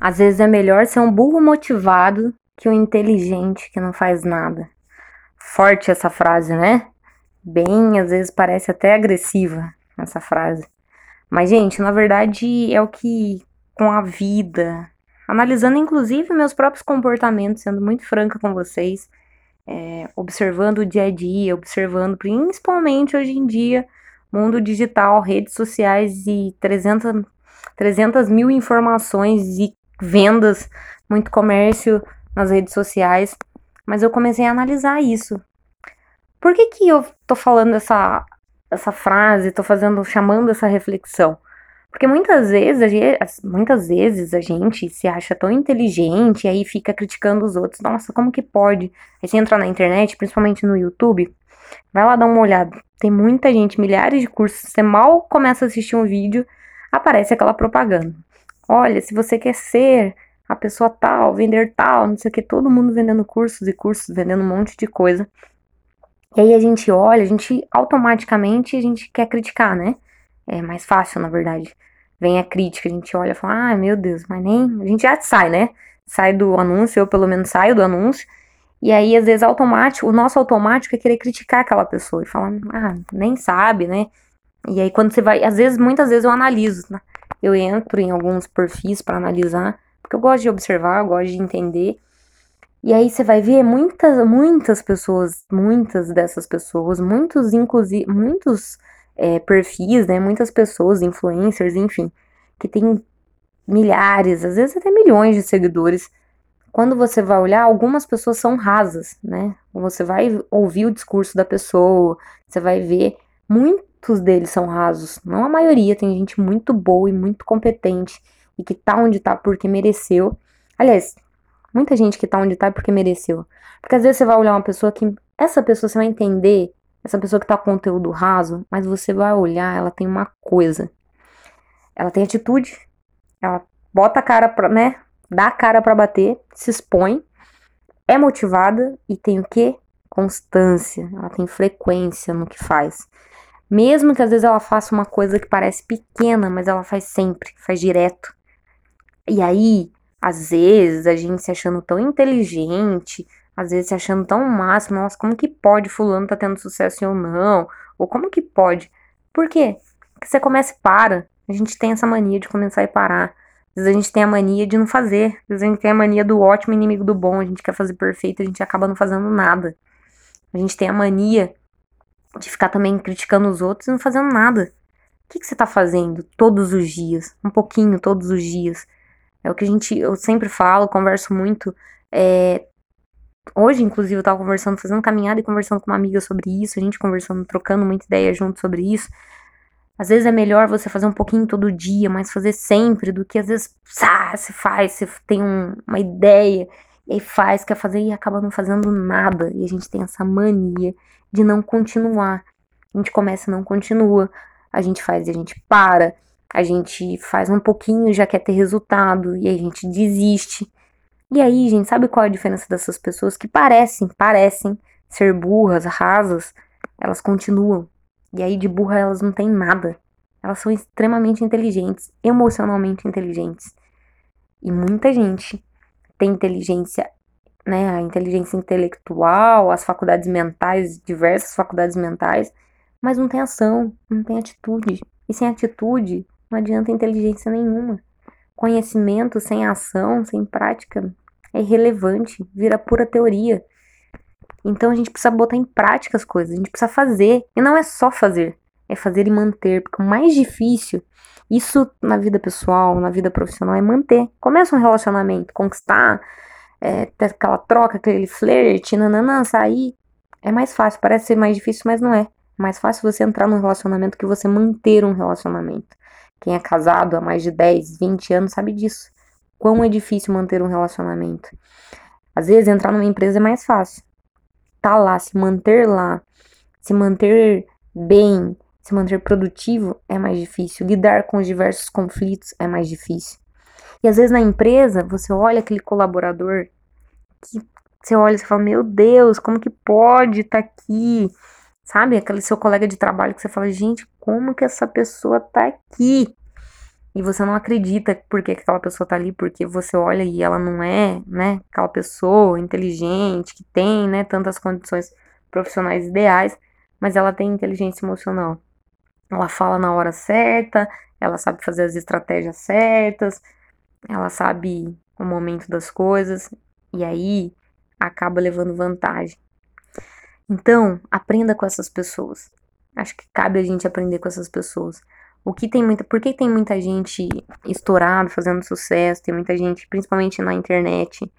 Às vezes é melhor ser um burro motivado que um inteligente que não faz nada. Forte essa frase, né? Bem, às vezes parece até agressiva essa frase. Mas, gente, na verdade é o que com a vida, analisando inclusive meus próprios comportamentos, sendo muito franca com vocês, é, observando o dia a dia, observando principalmente hoje em dia, mundo digital, redes sociais e 300, 300 mil informações e vendas, muito comércio nas redes sociais. Mas eu comecei a analisar isso. Por que, que eu tô falando essa, essa frase, tô fazendo, chamando essa reflexão? Porque muitas vezes, muitas vezes a gente se acha tão inteligente e aí fica criticando os outros. Nossa, como que pode? Aí você entra na internet, principalmente no YouTube, vai lá dar uma olhada. Tem muita gente, milhares de cursos. Você mal começa a assistir um vídeo, aparece aquela propaganda. Olha, se você quer ser a pessoa tal, vender tal, não sei o que, todo mundo vendendo cursos e cursos, vendendo um monte de coisa. E aí a gente olha, a gente automaticamente a gente quer criticar, né? É mais fácil, na verdade. Vem a crítica, a gente olha e fala, ah, meu Deus, mas nem. A gente já sai, né? Sai do anúncio, eu pelo menos saio do anúncio. E aí, às vezes, automático, o nosso automático é querer criticar aquela pessoa e falar, ah, nem sabe, né? E aí, quando você vai. Às vezes, muitas vezes eu analiso, né? Eu entro em alguns perfis para analisar, porque eu gosto de observar, eu gosto de entender. E aí você vai ver muitas, muitas pessoas, muitas dessas pessoas, muitos, inclusive, muitos é, perfis, né? Muitas pessoas, influencers, enfim, que tem milhares, às vezes até milhões de seguidores. Quando você vai olhar, algumas pessoas são rasas, né? Você vai ouvir o discurso da pessoa, você vai ver, muitos deles são rasos. Não a maioria, tem gente muito boa e muito competente e que tá onde tá porque mereceu. Aliás, muita gente que tá onde tá porque mereceu. Porque às vezes você vai olhar uma pessoa que essa pessoa você vai entender essa pessoa que tá com conteúdo raso, mas você vai olhar, ela tem uma coisa. Ela tem atitude, ela bota a cara pra, né? Dá a cara para bater, se expõe, é motivada e tem o quê? Constância, ela tem frequência no que faz. Mesmo que às vezes ela faça uma coisa que parece pequena, mas ela faz sempre, faz direto. E aí, às vezes, a gente se achando tão inteligente, às vezes se achando tão máximo, nossa, como que pode fulano tá tendo sucesso ou não? Ou como que pode? Por quê? Porque você começa e para. A gente tem essa mania de começar e parar. Às vezes a gente tem a mania de não fazer. Às vezes a gente tem a mania do ótimo inimigo do bom. A gente quer fazer perfeito, a gente acaba não fazendo nada. A gente tem a mania de ficar também criticando os outros e não fazendo nada. O que, que você tá fazendo todos os dias? Um pouquinho todos os dias. É o que a gente, eu sempre falo, converso muito. É, Hoje, inclusive, eu tava conversando, fazendo caminhada e conversando com uma amiga sobre isso, a gente conversando, trocando muita ideia junto sobre isso. Às vezes é melhor você fazer um pouquinho todo dia, mas fazer sempre, do que às vezes, ah, você faz, você tem um, uma ideia, e faz, quer fazer e acaba não fazendo nada. E a gente tem essa mania de não continuar. A gente começa e não continua. A gente faz e a gente para. A gente faz um pouquinho e já quer ter resultado. E a gente desiste. E aí, gente, sabe qual é a diferença dessas pessoas que parecem, parecem ser burras, rasas? Elas continuam. E aí, de burra, elas não têm nada. Elas são extremamente inteligentes, emocionalmente inteligentes. E muita gente tem inteligência, né? A inteligência intelectual, as faculdades mentais, diversas faculdades mentais, mas não tem ação, não tem atitude. E sem atitude, não adianta inteligência nenhuma. Conhecimento sem ação, sem prática, é irrelevante, vira pura teoria. Então a gente precisa botar em prática as coisas, a gente precisa fazer. E não é só fazer, é fazer e manter. Porque o mais difícil, isso na vida pessoal, na vida profissional, é manter. Começa um relacionamento, conquistar, é, ter aquela troca, aquele flerte, nananã, sair. É mais fácil, parece ser mais difícil, mas não é. É mais fácil você entrar num relacionamento que você manter um relacionamento. Quem é casado há mais de 10, 20 anos sabe disso. Quão é difícil manter um relacionamento. Às vezes entrar numa empresa é mais fácil. Tá lá, se manter lá, se manter bem, se manter produtivo é mais difícil. Lidar com os diversos conflitos é mais difícil. E às vezes na empresa, você olha aquele colaborador que você olha e fala: Meu Deus, como que pode estar tá aqui? Sabe? Aquele seu colega de trabalho que você fala: Gente, como que essa pessoa tá aqui? e você não acredita porque aquela pessoa tá ali, porque você olha e ela não é, né, aquela pessoa inteligente, que tem, né, tantas condições profissionais ideais, mas ela tem inteligência emocional. Ela fala na hora certa, ela sabe fazer as estratégias certas, ela sabe o momento das coisas e aí acaba levando vantagem. Então, aprenda com essas pessoas. Acho que cabe a gente aprender com essas pessoas. O que tem muita, por que tem muita gente estourado, fazendo sucesso, tem muita gente, principalmente na internet,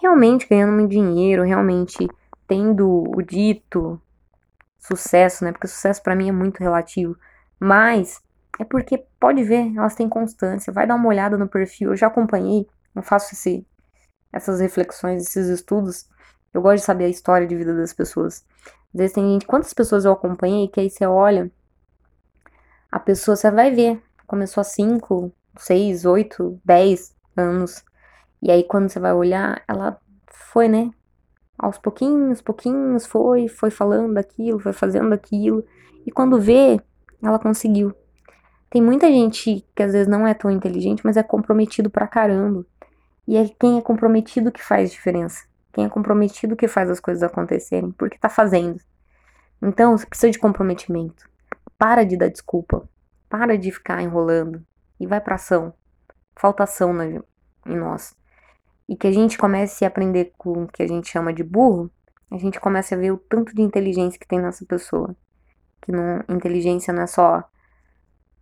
realmente ganhando muito dinheiro, realmente tendo o dito sucesso, né? Porque sucesso para mim é muito relativo, mas é porque pode ver, elas têm constância. Vai dar uma olhada no perfil. Eu já acompanhei, eu faço esse, essas reflexões, esses estudos. Eu gosto de saber a história de vida das pessoas. Às vezes tem gente, quantas pessoas eu acompanhei que aí você olha a pessoa, você vai ver, começou há 5, 6, 8, 10 anos. E aí quando você vai olhar, ela foi, né? Aos pouquinhos, pouquinhos, foi, foi falando aquilo, foi fazendo aquilo. E quando vê, ela conseguiu. Tem muita gente que às vezes não é tão inteligente, mas é comprometido pra caramba. E é quem é comprometido que faz diferença. Quem é comprometido que faz as coisas acontecerem, porque tá fazendo. Então, você precisa de comprometimento. Para de dar desculpa. Para de ficar enrolando. E vai pra ação. Falta ação na, em nós. E que a gente comece a aprender com o que a gente chama de burro, a gente comece a ver o tanto de inteligência que tem nessa pessoa. Que não, inteligência não é só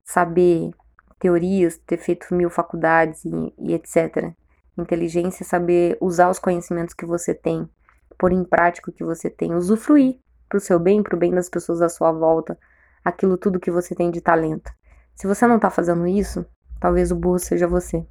saber teorias, ter feito mil faculdades e, e etc. Inteligência é saber usar os conhecimentos que você tem, pôr em prática o que você tem, usufruir para o seu bem, para o bem das pessoas à sua volta, aquilo tudo que você tem de talento. Se você não está fazendo isso, talvez o burro seja você.